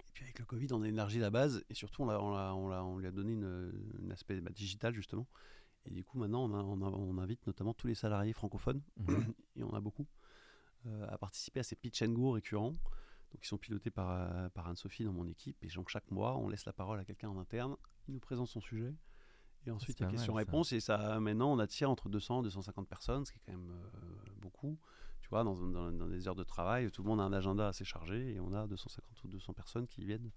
Et puis avec le Covid, on a élargi la base et surtout on, a, on, on, lui a donné une, aspect bah, digital justement. Et du coup maintenant on, on, invite notamment tous les salariés francophones, mhm. et on a beaucoup, à participer à ces pitch and go récurrents. Donc, ils sont pilotés par, euh, par Anne-Sophie dans mon équipe. Et donc, chaque mois, on laisse la parole à quelqu'un en interne. Il nous présente son sujet. Et ensuite, il y a question-réponse. Et ça, maintenant, on attire entre 200 et 250 personnes, ce qui est quand même euh, beaucoup. Tu vois, dans, dans, dans, des heures de travail, tout le monde a un agenda assez chargé. Et on a 250 ou 200 personnes qui viennent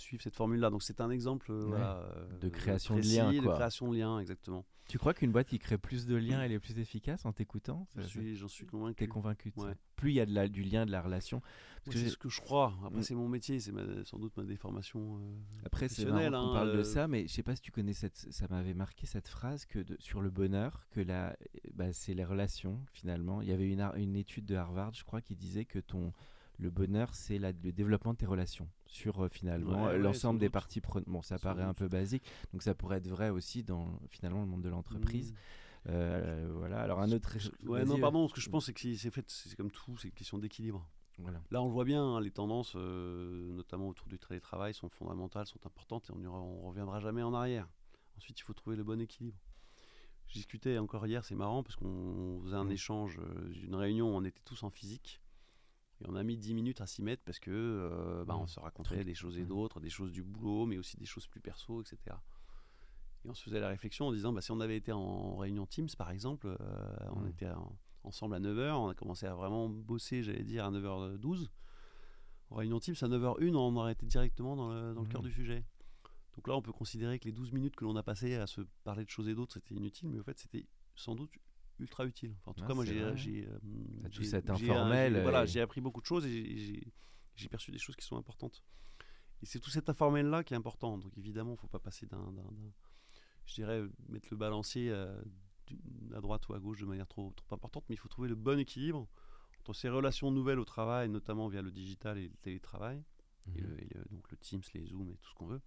suivre cette formule-là. Donc c'est un exemple euh, de création de liens. De création de liens, exactement. Tu crois qu'une boîte qui crée plus de liens, elle est plus efficace en t'écoutant? J'en suis, suis convaincu. es convaincu Plus il y a de la, du lien, de la relation. C'est ce que je crois. Après, mm. c'est mon métier, c'est sans doute ma déformation. Euh, Après, c'est hein, on parle de euh. ça, mais je sais pas si tu connais cette. Ça m'avait marqué cette phrase que sur le bonheur, que la, bah, c'est les relations finalement. Il y avait une, une étude de Harvard, je crois, qui disait que ton le bonheur, c'est le développement de tes relations sur euh, finalement l'ensemble des parties prenantes. Bon, ça paraît un peu basique, donc ça pourrait être vrai aussi dans finalement le monde de l'entreprise. Mmh. Euh, voilà. Alors un autre. Ouais, non, pardon. Ce que je pense, c'est que c'est fait, c'est comme tout, c'est une question d'équilibre. Voilà. Là, on le voit bien, hein, les tendances, euh, notamment autour du télétravail, sont fondamentales, sont importantes, et on ne reviendra jamais en arrière. Ensuite, il faut trouver le bon équilibre. Je discutais encore hier, c'est marrant, parce qu'on faisait un mmh. échange, une réunion, on était tous en physique. Et on a mis 10 minutes à s'y mettre parce que euh, bah, on mmh. se racontait des choses et d'autres, des choses du boulot, mais aussi des choses plus perso, etc. Et on se faisait la réflexion en disant, bah, si on avait été en réunion Teams, par exemple, euh, on mmh. était ensemble à 9h, on a commencé à vraiment bosser, j'allais dire, à 9h12. En réunion Teams, à 9h01, on aurait été directement dans le, dans le cœur du sujet. Donc là, on peut considérer que les 12 minutes que l'on a passées à se parler de choses et d'autres, c'était inutile, mais en fait, c'était sans doute ultra utile. en tout cas, moi, j'ai, j'ai, euh, tout cet informel. Voilà, j'ai appris beaucoup de choses et j'ai perçu des choses qui sont importantes. Et c'est tout cet informel-là qui est important. Donc évidemment, il ne faut pas passer d'un, je dirais, mettre le balancier euh, à, droite ou à gauche de manière trop, trop importante, mais il faut trouver le bon équilibre entre ces relations nouvelles au travail, notamment via le digital et le télétravail, et, mhm. donc le Teams, les Zoom et tout ce qu'on veut,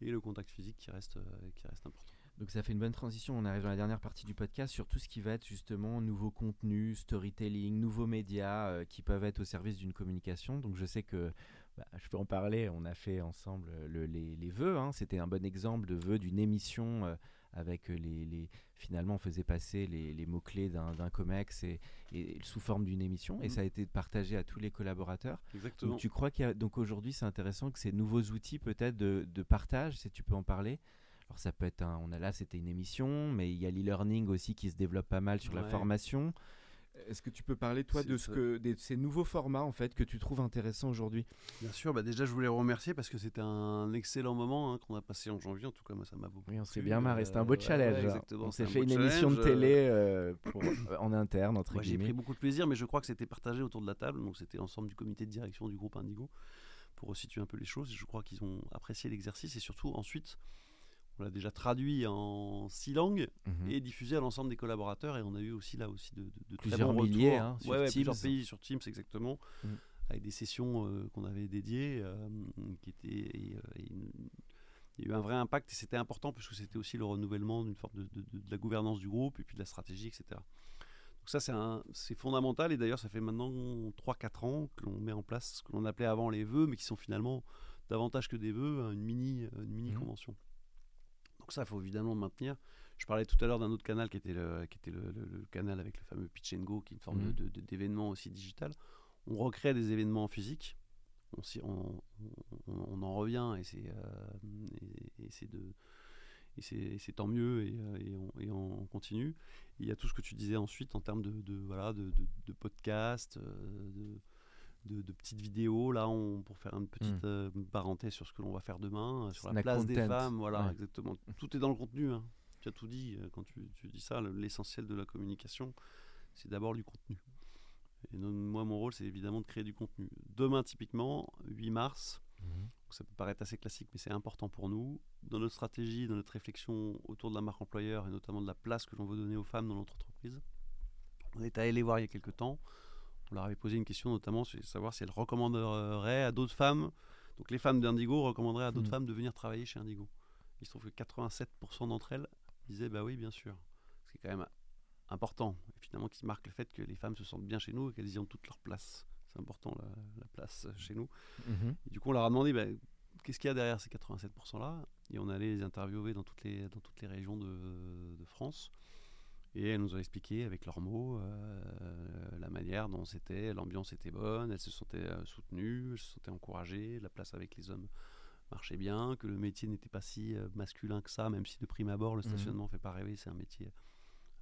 et le contact physique qui reste, euh, qui reste important. Donc ça fait une bonne transition. On arrive dans la dernière partie du podcast sur tout ce qui va être justement nouveaux contenus, storytelling, nouveaux médias euh, qui peuvent être au service d'une communication. Donc je sais que bah, je peux en parler. On a fait ensemble les, les, vœux. Hein. C'était un bon exemple de vœux d'une émission euh, avec les, les, Finalement, on faisait passer les, mots-clés d'un COMEX et, et, sous forme d'une émission. Et mmh. ça a été partagé à tous les collaborateurs. Exactement. Donc tu crois qu'il y a... Donc aujourd'hui, c'est intéressant que ces nouveaux outils peut-être de, de partage, si tu peux en parler, alors ça peut être un, on a là c'était une émission, mais il y a l'e-learning aussi qui se développe pas mal sur la formation. Est-ce que tu peux parler toi de, ce que, de ces nouveaux formats en fait que tu trouves intéressants aujourd'hui? Bien sûr, bah déjà je voulais remercier parce que c'était un excellent moment hein, qu'on a passé en janvier. En tout cas, moi ça m'a beaucoup. Oui, on s'est bien marré. C'était un beau challenge. on s'est fait une émission de télé euh, euh, en interne entre J'ai pris beaucoup de plaisir, mais je crois que c'était partagé autour de la table. Donc c'était l'ensemble du comité de direction du groupe Indigo pour resituer un peu les choses. Je crois qu'ils ont apprécié l'exercice et surtout ensuite on l'a déjà traduit en six langues mhm. et diffusé à l'ensemble des collaborateurs. Et on a eu aussi là aussi de, de, plusieurs milliers hein, sur Teams. plusieurs pays sur Teams exactement, mhm. avec des sessions euh, qu'on avait dédiées, euh, qui étaient. Et, euh, il y a eu un vrai impact et c'était important puisque c'était aussi le renouvellement d'une forme de, la gouvernance du groupe et puis de la stratégie, etc. Donc ça, c'est fondamental et d'ailleurs, ça fait maintenant 3-4 ans que l'on met en place ce que l'on appelait avant les vœux, mais qui sont finalement davantage que des vœux, hein, une mini, une mini mhm. convention. Ça, il faut évidemment maintenir. Je parlais tout à l'heure d'un autre canal qui était, le, qui était le, canal avec le fameux Pitch Go, qui est une forme mhm. d'événement aussi digital. On recrée des événements physiques. On, on, en revient et c'est euh, de et c'est tant mieux et, euh, et, on, continue. il y a tout ce que tu disais ensuite en termes de, de voilà de, de, de podcast, euh, de, petites vidéos. Là, on, pour faire une petite Hmm. parenthèse sur ce que l'on va faire demain, sur la place des femmes. Voilà, Ouais. exactement. Tout est dans le contenu. hein. Tu as tout dit quand tu, tu dis ça. le- L'essentiel de la communication, c'est d'abord du contenu. Et non- moi, mon rôle, c'est évidemment de créer du contenu. Demain, typiquement, 8 mars, Mhm. ça peut paraître assez classique, mais c'est important pour nous. Dans notre stratégie, dans notre réflexion autour de la marque employeur et notamment de la place que l'on veut donner aux femmes dans notre entreprise, on est allé les voir il y a quelques temps. On leur avait posé une question notamment sur savoir si elles recommanderaient à d'autres femmes, donc les femmes d'Indigo recommanderaient à d'autres Mhm. femmes de venir travailler chez Indigo. Il se trouve que 87% d'entre elles disaient bah oui, bien sûr. Ce qui est quand même important, et finalement qui marque le fait que les femmes se sentent bien chez nous et qu'elles y ont toute leur place. C'est important la, la place chez nous. Mhm. Et du coup, on leur a demandé bah, qu'est-ce qu'il y a derrière ces 87%-là. Et on allait les interviewer dans toutes les, dans toutes les régions de, de France. Et elles nous ont expliqué avec leurs mots euh, la manière dont c'était, l'ambiance était bonne, elles se sentaient euh, soutenues, elles se sentaient encouragées, la place avec les hommes marchait bien, que le métier n'était pas si euh, masculin que ça, même si de prime abord le Mhm. stationnement fait pas rêver, c'est un métier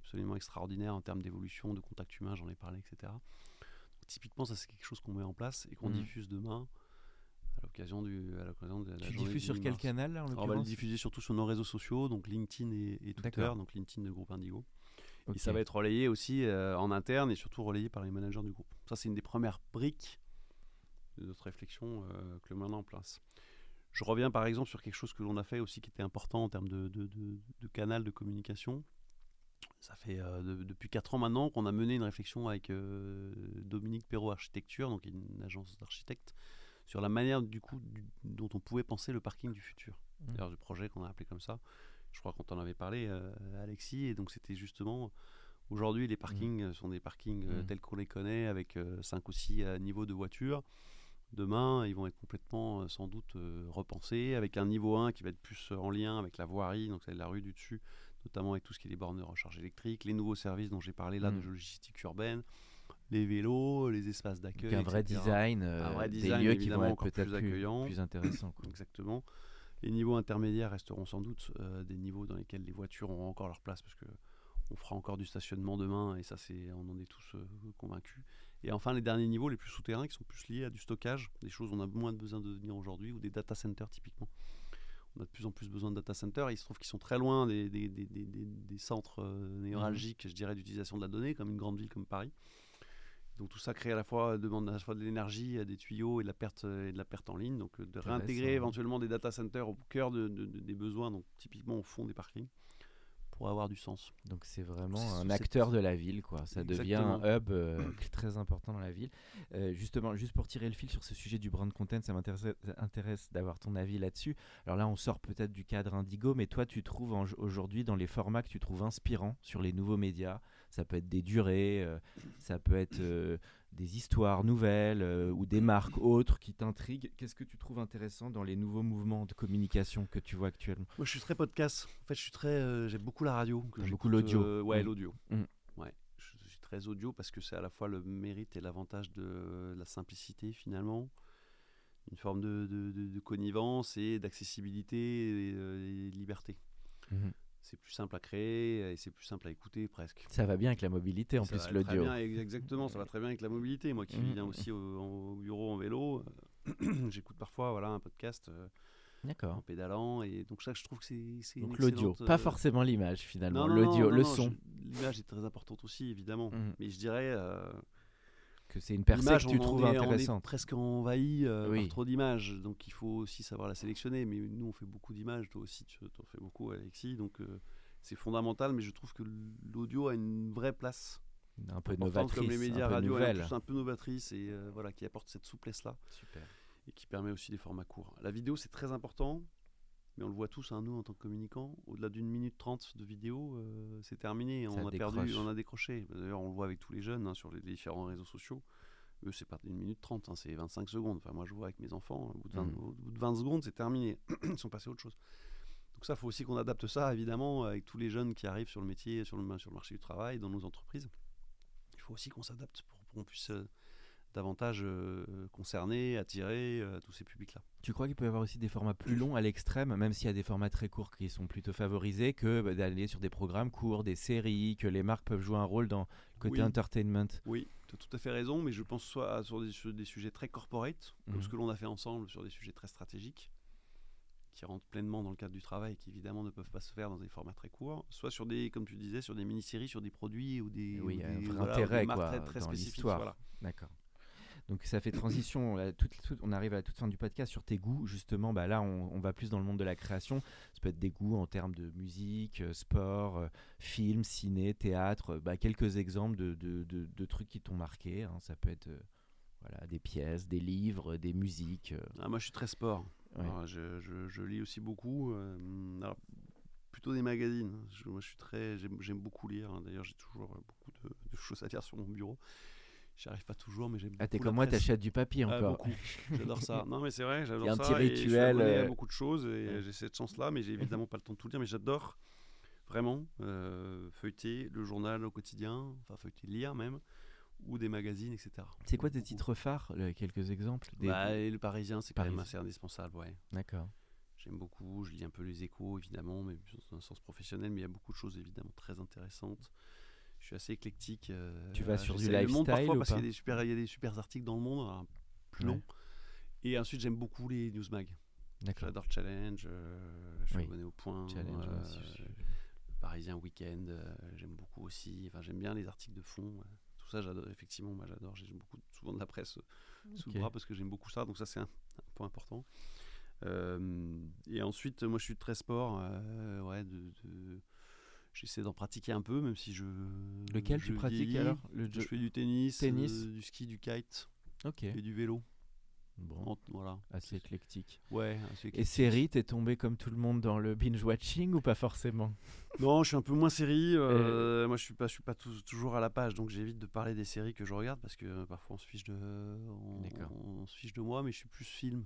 absolument extraordinaire en termes d'évolution, de contact humain, j'en ai parlé, etc. Donc, typiquement, ça c'est quelque chose qu'on met en place et qu'on Mhm. diffuse demain à l'occasion du à l'occasion de la Tu diffuses sur 8 quel mars. canal là en on va le diffuser surtout sur nos réseaux sociaux, donc LinkedIn et, et Twitter, donc LinkedIn de groupe Indigo. Ok. Et ça va être relayé aussi euh, en interne et surtout relayé par les managers du groupe. Ça, c'est une des premières briques de notre réflexion euh, que l'on met en place. Je reviens par exemple sur quelque chose que l'on a fait aussi qui était important en termes de, de- de- de canal de communication. Ça fait euh, de- depuis 4 ans maintenant qu'on a mené une réflexion avec Dominique Perrault Architecture, donc une agence d'architectes, sur la manière du coup du- dont on pouvait penser le parking du futur. Mhm. D'ailleurs, le projet qu'on a appelé comme ça, je crois qu'on t'en avait parlé, euh, Alexis, et donc c'était justement aujourd'hui les parkings euh, sont des parkings euh, Mhm. tels qu'on les connaît avec 5 ou 6 niveaux de voitures. Demain, ils vont être complètement sans doute repensés avec un niveau 1 qui va être plus en lien avec la voirie, donc c'est la rue du dessus, notamment avec tout ce qui est les bornes de recharge électrique, les nouveaux services dont j'ai parlé là de logistique urbaine, les vélos, les espaces d'accueil. un vrai etc. design, vrai des lieux qui vont être peut-être plus plus, plus intéressants. Exactement. Les niveaux intermédiaires resteront sans doute euh, des niveaux dans lesquels les voitures auront encore leur place parce que on fera encore du stationnement demain et ça c'est on en est tous euh, convaincus. Et enfin les derniers niveaux les plus souterrains qui sont plus liés à du stockage, des choses on a moins besoin de venir aujourd'hui ou des data centers typiquement. On a de plus en plus besoin de data centers et il se trouve qu'ils sont très loin des, des, des- des- des- des centres euh, névralgiques, je dirais, d'utilisation de la donnée, comme une grande ville comme Paris. Donc tout ça crée à la fois demande à la fois de l'énergie, euh, des tuyaux et de la perte euh, et de la perte en ligne. Donc euh, de réintégrer éventuellement des data centers au cœur de- de- de- des besoins, donc typiquement au fond des parkings, pour avoir du sens. Donc c'est vraiment un acteur de la ville, quoi. Ça devient un hub euh, [clears throat] très important dans la ville. Euh, justement, juste pour tirer le fil sur ce sujet du brand content, ça m'intéresse intéresse d'avoir ton avis là-dessus. Alors là, on sort peut-être du cadre Indigo, mais toi, tu trouves aujourd'hui dans les formats que tu trouves inspirants sur les nouveaux médias, ça peut être des durées, euh, ça peut être euh, des histoires nouvelles euh, ou des marques autres qui t'intriguent. Qu'est-ce que tu trouves intéressant dans les nouveaux mouvements de communication que tu vois actuellement? Moi, je suis très podcast. En fait, je suis très, j'aime beaucoup la radio. que beaucoup l'audio. ouais, Mm. l'audio. Mm. Ouais, je, suis très audio parce que c'est à la fois le mérite et l'avantage de la simplicité finalement, une forme de, de- de- de connivence et d'accessibilité et, et de liberté. Mhm. C'est plus simple à créer et c'est plus simple à écouter presque. Ça va bien avec la mobilité, en Ça plus l'audio. Exactement, ça va très bien avec la mobilité. Moi qui Mm. viens aussi au, au bureau en vélo, euh, [clears throat] j'écoute parfois voilà, un podcast euh, en D'accord. pédalant et donc ça je trouve que c'est Donc l'audio, pas euh, forcément l'image finalement, l'audio, le non, son. L'image est très importante aussi évidemment, Mhm. mais je dirais Que c'est une personne que tu trouves est- on est intéressante. presque envahi euh, Oui. par trop d'images, donc il faut aussi savoir la sélectionner. Mais nous on fait beaucoup d'images, toi aussi tu en fais beaucoup Alexis, donc euh, c'est fondamental. Mais je trouve que l'audio a une vraie place Un peu novatrice, comme les médias un peu radio, nouvelle. plus un peu novatrice et euh, voilà qui apporte cette souplesse là. Super. et qui permet aussi des formats courts. La vidéo, c'est très important, mais on le voit tous, hein, nous, en tant que communicants, au-delà d'une minute trente de vidéo, euh, c'est terminé, Ça on a perdu, on a décroché. D'ailleurs, on le voit avec tous les jeunes hein, sur les différents réseaux sociaux. Eux, c'est pas une minute trente, hein, c'est 25 secondes. Enfin, moi, je vois avec mes enfants, au bout de 20, Mhm. au bout de 20 secondes, c'est terminé. [clears throat] Ils sont passés à autre chose. Donc ça, il faut aussi qu'on adapte ça, évidemment, avec tous les jeunes qui arrivent sur le métier, sur le, sur le marché du travail, dans nos entreprises. Il faut aussi qu'on s'adapte pour, pour qu'on puisse euh, davantage euh, concerner, attirer euh, tous ces publics-là. Tu crois qu'il peut y avoir aussi des formats plus longs à l'extrême, même s'il y a des formats très courts qui sont plutôt favorisés, que bah, d'aller sur des programmes courts, des séries, que les marques peuvent jouer un rôle dans le côté Oui. entertainment? Oui, tu as tout à fait raison, mais je pense soit sur des, sur des sujets très corporate, comme Mhm. ce que l'on a fait ensemble sur des sujets très stratégiques, qui rentrent pleinement dans le cadre du travail, qui évidemment ne peuvent pas se faire dans des formats très courts, soit sur des, comme tu disais, sur des mini-séries, sur des produits ou des, Oui, ou il y a un des- vrai voilà, intérêt, des marques quoi, très, très dans spécifiques. Voilà. D'accord. Donc ça fait transition, là, toute- toute- on arrive à la toute fin du podcast sur tes goûts. Justement, bah là, on, on va plus dans le monde de la création. Ça peut être des goûts en termes de musique, euh, sport, euh, film, ciné, théâtre. euh, bah, quelques exemples de, de- de- de trucs qui t'ont marqué. hein. Ça peut être euh, voilà, des pièces, des livres, des musiques. euh, Ah, moi, je suis très sport. Ouais. Alors, je, je- je lis aussi beaucoup. euh, alors, plutôt des magazines. Je, moi, je suis très, j'aime, j'aime beaucoup lire. hein. D'ailleurs, j'ai toujours beaucoup de, de choses à lire sur mon bureau. J'y arrive pas toujours, mais j'aime Ah, t'es beaucoup comme moi, t'achètes du papier Ah, encore. beaucoup. J'adore ça. [laughs] Non, mais c'est vrai, j'adore Il y a un ça. petit je rituel, à euh, beaucoup de choses et ouais. j'ai cette chance-là, mais j'ai [laughs] évidemment pas le temps de tout lire. Mais j'adore vraiment euh, feuilleter le journal au quotidien, enfin feuilleter, lire même, ou des magazines, etc. C'est quoi tes Beaucoup. titres phares Quelques exemples? Des- Bah, le Parisien, c'est quand même assez indispensable, ouais. D'accord. J'aime beaucoup, je lis un peu les échos évidemment, mais dans un sens professionnel, mais il y a beaucoup de choses évidemment très intéressantes. Je suis assez éclectique. euh, Tu vas sur du j'essaie le Monde lifestyle parfois ou parce qu'il y pas a des super, il y a des super articles dans le Monde, alors, plus Ouais. longs. Et ensuite j'aime beaucoup les news mag. J'adore Challenge, euh, je suis Oui. abonné au Point, Challenge, euh, ouais, si, je- Parisien Weekend, euh, j'aime beaucoup aussi. Enfin j'aime bien les articles de fond. euh, tout ça j'adore. Effectivement, moi j'adore. J'aime beaucoup souvent de la presse euh, sous le bras parce que j'aime beaucoup ça. Donc ça c'est un, un point important. Euh, et ensuite, moi je suis très sport. euh, ouais, de, de- J'essaie d'en pratiquer un peu, même si je. Lequel je tu pratiques vieillis. alors Le Je fais du tennis, Tennis. euh, du ski, du kite Ok. et du vélo. Bon, voilà. assez éclectique. Ouais. assez Et éclectique. série, t'es tombé comme tout le monde dans le binge watching ou pas forcément? Non, je suis un peu moins série. euh, Moi, je suis pas, je suis pas tou- toujours à la page, donc j'évite de parler des séries que je regarde parce que euh, parfois on se fiche de, on se fiche de moi, mais je suis plus film.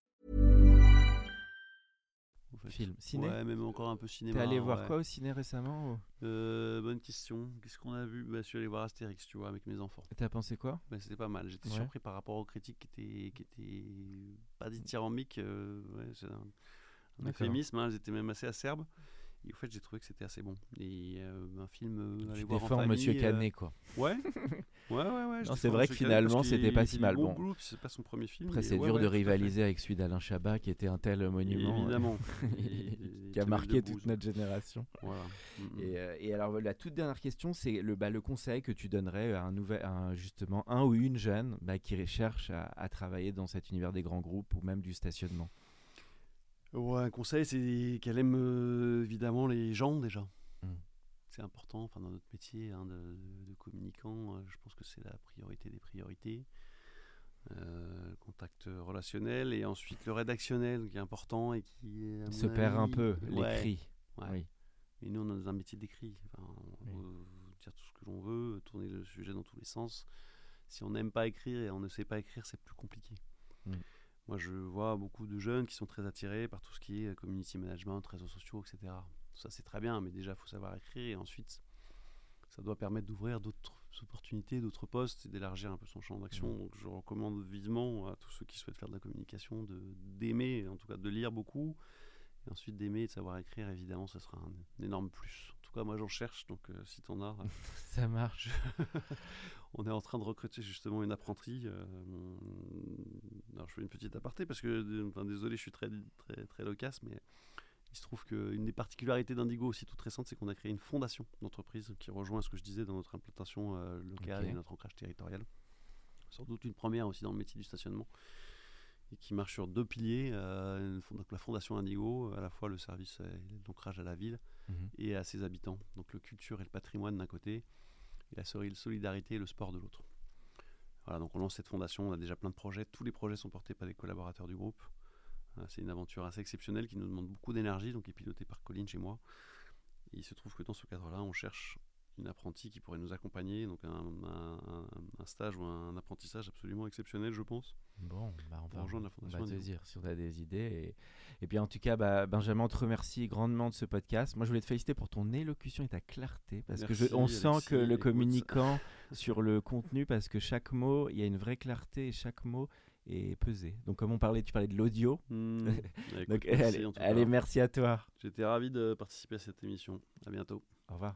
Film, ciné Ouais, même encore un peu T'es cinéma. allé voir ouais. quoi au ciné récemment Euh, Bonne question. Qu'est-ce qu'on a vu? Bah, Je suis allé voir Astérix, tu vois, avec mes enfants. T'as pensé quoi? Bah, C'était pas mal. J'étais Ouais. surpris par rapport aux critiques qui étaient, qui étaient pas dithyrambiques. euh, ouais, c'est un, euphémisme. hein, elles étaient même assez acerbes. Et au fait, j'ai trouvé que c'était assez bon. Et euh, un film euh, à aller Tu voir en défends famille. Monsieur euh, Canet quoi. [laughs] Ouais. Ouais, ouais, ouais. c'est vrai que finalement, c'était pas si mal. Bon. c'est pas son premier film. Après c'est ouais, dur ouais, de rivaliser avec celui d'Alain Chabat qui était un tel monument. euh, Évidemment. [laughs] qui a marqué toute notre génération. Voilà. Mm, mm. Et, euh, et alors la toute dernière question, c'est le, bah, le conseil que tu donnerais à un nouvel, à justement un ou une jeune bah, qui cherche à, à travailler dans cet univers des grands groupes ou même du stationnement? Ouais, un conseil, c'est qu'elle aime euh, évidemment les gens déjà. Mm. C'est important, enfin dans notre métier hein, de, de communicant, euh, je pense que c'est la priorité des priorités. Euh, contact relationnel et ensuite le rédactionnel qui est important et qui Se perd un peu l'écrit. ouais. Oui. Et nous, on dans un métier d'écrit. Enfin, on Oui. veut dire tout ce que l'on veut, tourner le sujet dans tous les sens. Si on n'aime pas écrire et on ne sait pas écrire, c'est plus compliqué. Mm. Moi, je vois beaucoup de jeunes qui sont très attirés par tout ce qui est community management, réseaux sociaux, etc. Ça, c'est très bien, mais déjà, il faut savoir écrire et ensuite, ça doit permettre d'ouvrir d'autres opportunités, d'autres postes et d'élargir un peu son champ d'action. Mm. Donc, je recommande vivement à tous ceux qui souhaitent faire de la communication de d'aimer, en tout cas de lire beaucoup, et ensuite d'aimer et de savoir écrire, évidemment, ça sera un, un énorme plus. En tout cas, moi, j'en cherche, donc euh, si t'en as, [laughs] Ça marche. [laughs] on est en train de recruter justement une apprentie. euh, alors, je fais une petite aparté parce que, euh, enfin, désolé, je suis très, très, très loquace, mais Il se trouve qu'une des particularités d'Indigo aussi toute récente, c'est qu'on a créé une fondation d'entreprise qui rejoint ce que je disais dans notre implantation euh, locale et notre ancrage territorial. Sans doute une première aussi dans le métier du stationnement et qui marche sur deux piliers. Euh, donc la fondation Indigo, à la fois le service et l'ancrage à la ville Mhm. et à ses habitants. Donc le culture et le patrimoine d'un côté et la solidarité et le sport de l'autre. Voilà, donc on lance cette fondation, on a déjà plein de projets. Tous les projets sont portés par des collaborateurs du groupe. Euh, C'est une aventure assez exceptionnelle qui nous demande beaucoup d'énergie, donc est pilotée par Colline chez moi. Il se trouve que dans ce cadre-là, on cherche une apprentie qui pourrait nous accompagner, donc un, un- stage ou un apprentissage absolument exceptionnel, je pense. Bon, bah on va, rejoindre la on Fondation va te dire si on a des idées. Et, et bien, en tout cas, bah, Benjamin, on te remercie grandement de ce podcast. Moi, je voulais te féliciter pour ton élocution et ta clarté, parce que je- Merci, on sent que le communicant [laughs] sur le contenu, parce que chaque mot, il y a une vraie clarté et chaque mot est pesé. Donc, comme on parlait, tu parlais de l'audio. [laughs] Donc, merci, allez, allez, merci à toi. J'étais ravi de participer à cette émission. À bientôt. Au revoir.